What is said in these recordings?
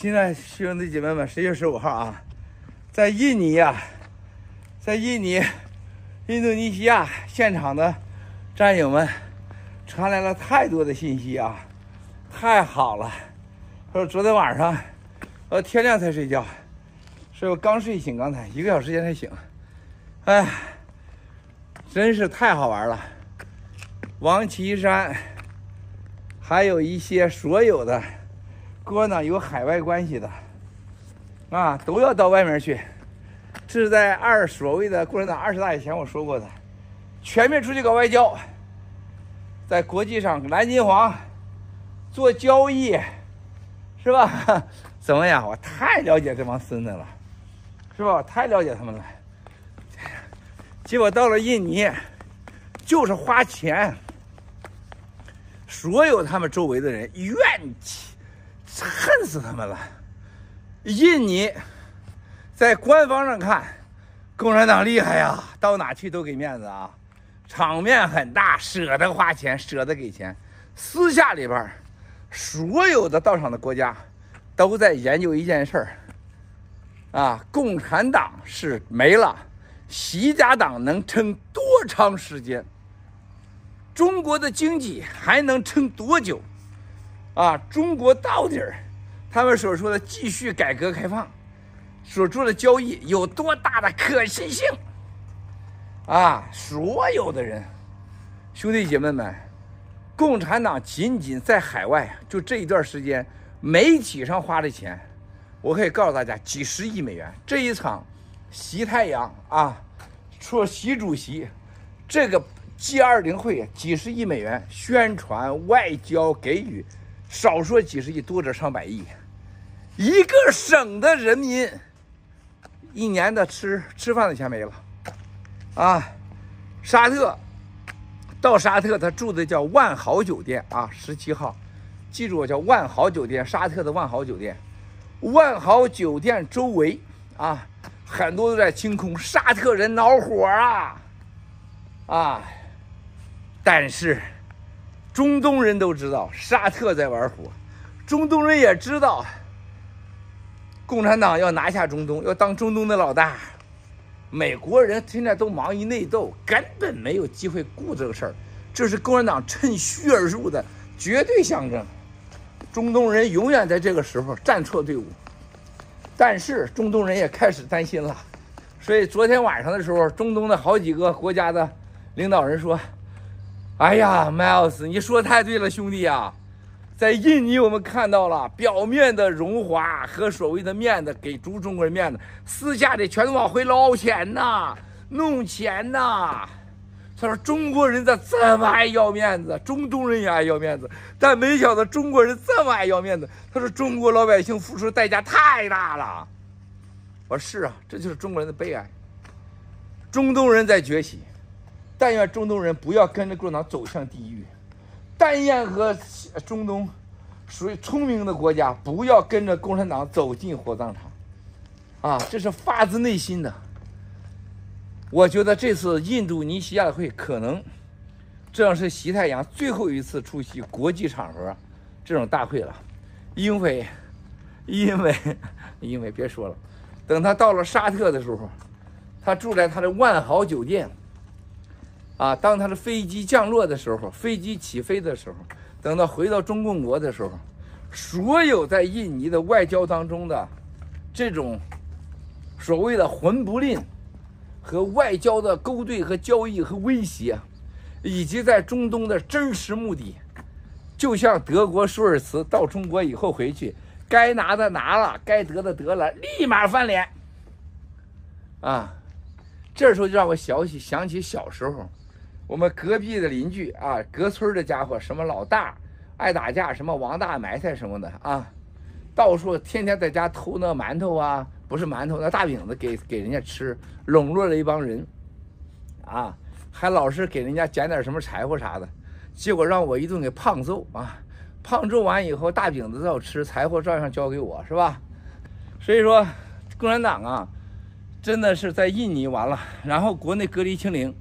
现在兄弟姐妹们，十月十五号啊，在印尼呀、啊，在印尼、印度尼西亚现场的战友们传来了太多的信息啊，太好了！说昨天晚上，呃，天亮才睡觉，是我刚睡醒，刚才一个小时前才醒。哎，真是太好玩了！王岐山，还有一些所有的。哥呢有海外关系的，啊，都要到外面去。这是在二所谓的共产党二十大以前我说过的，全面出去搞外交，在国际上蓝金黄做交易，是吧？怎么样？我太了解这帮孙子了，是吧？太了解他们了。结果到了印尼，就是花钱，所有他们周围的人怨气。恨死他们了！印尼在官方上看，共产党厉害呀，到哪去都给面子啊，场面很大，舍得花钱，舍得给钱。私下里边，所有的到场的国家都在研究一件事儿啊，共产党是没了，习家党能撑多长时间？中国的经济还能撑多久？啊，中国到底儿，他们所说的继续改革开放，所做的交易有多大的可信性？啊，所有的人，兄弟姐妹们，共产党仅仅在海外就这一段时间，媒体上花的钱，我可以告诉大家，几十亿美元。这一场习太阳啊，说习主席这个 G20 会，几十亿美元宣传外交给予。少说几十亿，多则上百亿。一个省的人民一年的吃吃饭的钱没了，啊！沙特到沙特，他住的叫万豪酒店啊，十七号，记住我叫万豪酒店，沙特的万豪酒店。万豪酒店周围啊，很多都在清空，沙特人恼火啊，啊！但是。中东人都知道沙特在玩火，中东人也知道共产党要拿下中东，要当中东的老大。美国人现在都忙于内斗，根本没有机会顾这个事儿。这是共产党趁虚而入的绝对象征。中东人永远在这个时候站错队伍，但是中东人也开始担心了。所以昨天晚上的时候，中东的好几个国家的领导人说。哎呀，Miles，你说太对了，兄弟呀，在印尼我们看到了表面的荣华和所谓的面子，给足中国人面子，私下里全都往回捞钱呐，弄钱呐。他说中国人咋这么爱要面子，中东人也爱要面子，但没想到中国人这么爱要面子。他说中国老百姓付出的代价太大了。我说是啊，这就是中国人的悲哀。中东人在崛起。但愿中东人不要跟着共产党走向地狱，但愿和中东属于聪明的国家不要跟着共产党走进火葬场，啊，这是发自内心的。我觉得这次印度尼西亚的会可能，这是习太阳最后一次出席国际场合这种大会了，因为，因为，因为别说了，等他到了沙特的时候，他住在他的万豪酒店。啊，当他的飞机降落的时候，飞机起飞的时候，等到回到中共国的时候，所有在印尼的外交当中的这种所谓的混不吝和外交的勾兑和交易和威胁，以及在中东的真实目的，就像德国舒尔茨到中国以后回去，该拿的拿了，该得的得了，立马翻脸。啊，这时候就让我想起想起小时候。我们隔壁的邻居啊，隔村的家伙，什么老大爱打架，什么王大埋汰什么的啊，到处天天在家偷那馒头啊，不是馒头，那大饼子给给人家吃，笼络了一帮人，啊，还老是给人家捡点什么柴火啥的，结果让我一顿给胖揍啊，胖揍完以后，大饼子照吃，柴火照样交给我，是吧？所以说，共产党啊，真的是在印尼完了，然后国内隔离清零。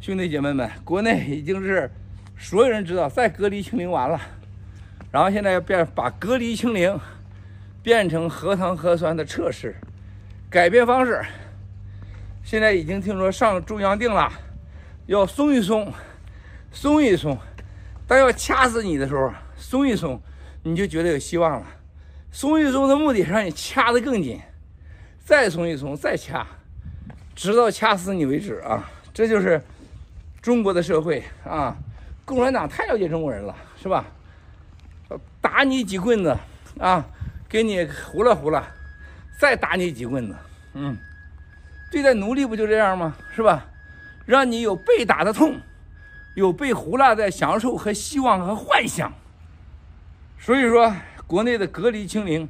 兄弟姐妹们，国内已经是所有人知道，再隔离清零完了，然后现在要变把隔离清零变成核糖核酸的测试，改变方式。现在已经听说上中央定了，要松一松，松一松。当要掐死你的时候，松一松，你就觉得有希望了。松一松的目的是让你掐得更紧，再松一松，再掐，直到掐死你为止啊！这就是中国的社会啊！共产党太了解中国人了，是吧？打你几棍子啊，给你胡了胡了，再打你几棍子，嗯。对待奴隶不就这样吗？是吧？让你有被打的痛，有被胡辣的享受和希望和幻想。所以说，国内的隔离清零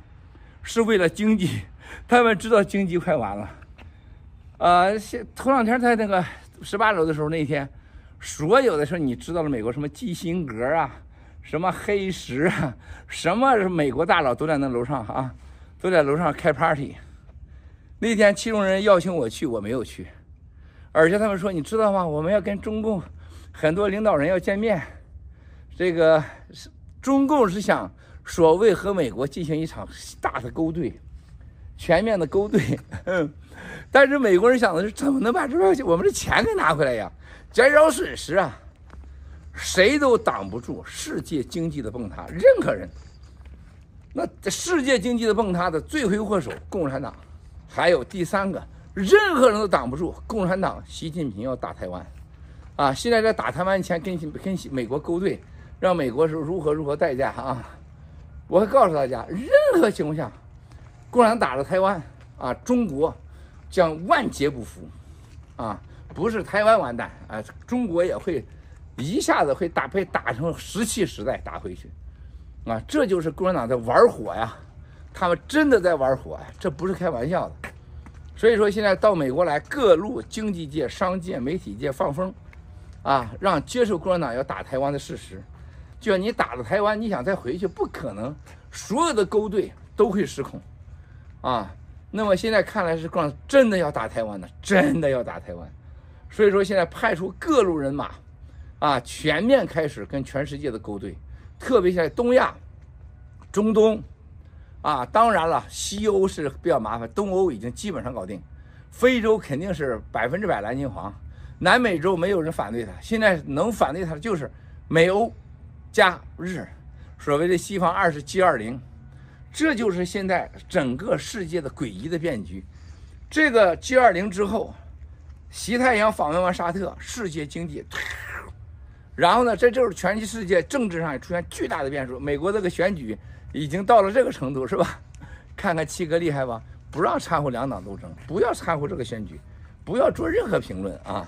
是为了经济，他们知道经济快完了。啊、现，头两天在那个十八楼的时候，那天所有的事你知道了，美国什么基辛格啊，什么黑石啊，什么美国大佬都在那楼上啊，都在楼上开 party。那天其中人邀请我去，我没有去，而且他们说，你知道吗？我们要跟中共很多领导人要见面，这个是中共是想所谓和美国进行一场大的勾兑，全面的勾兑。但是美国人想的是怎么能把这边我们的钱给拿回来呀？减少损失啊！谁都挡不住世界经济的崩塌，任何人。那世界经济的崩塌的罪魁祸首，共产党。还有第三个，任何人都挡不住共产党。习近平要打台湾，啊，现在在打台湾前跟跟美国勾兑，让美国是如何如何代价啊！我告诉大家，任何情况下，共产党打了台湾啊，中国将万劫不复，啊，不是台湾完蛋啊，中国也会一下子会打被打成石器时代打回去，啊，这就是共产党在玩火呀。他们真的在玩火呀，这不是开玩笑的。所以说，现在到美国来，各路经济界、商界、媒体界放风，啊，让接受共产党要打台湾的事实。就像你打了台湾，你想再回去不可能，所有的勾兑都会失控，啊。那么现在看来是共产党真的要打台湾的，真的要打台湾。所以说，现在派出各路人马，啊，全面开始跟全世界的勾兑，特别在东亚、中东。啊，当然了，西欧是比较麻烦，东欧已经基本上搞定，非洲肯定是百分之百蓝金黄，南美洲没有人反对他，现在能反对他的就是美欧加日，所谓的西方二十 G 二零，这就是现在整个世界的诡异的变局。这个 G 二零之后，习太阳访问完沙特，世界经济，然后呢，这就是全世界政治上也出现巨大的变数，美国这个选举。已经到了这个程度是吧？看看七哥厉害吧？不让掺和两党斗争，不要掺和这个选举，不要做任何评论啊！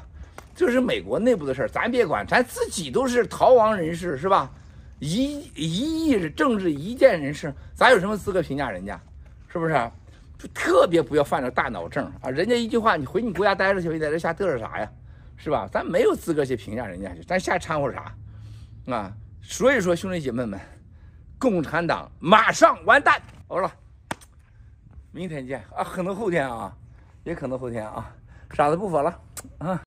这是美国内部的事儿，咱别管，咱自己都是逃亡人士是吧？一一亿政治一见人士，咱有什么资格评价人家？是不是？就特别不要犯这大脑症啊！人家一句话，你回你国家待着去，你在这瞎嘚瑟啥呀？是吧？咱没有资格去评价人家去，咱瞎掺和啥？啊！所以说，兄弟姐妹们。共产党马上完蛋！好了，明天见啊，可能后天啊，也可能后天啊，傻子不说了啊。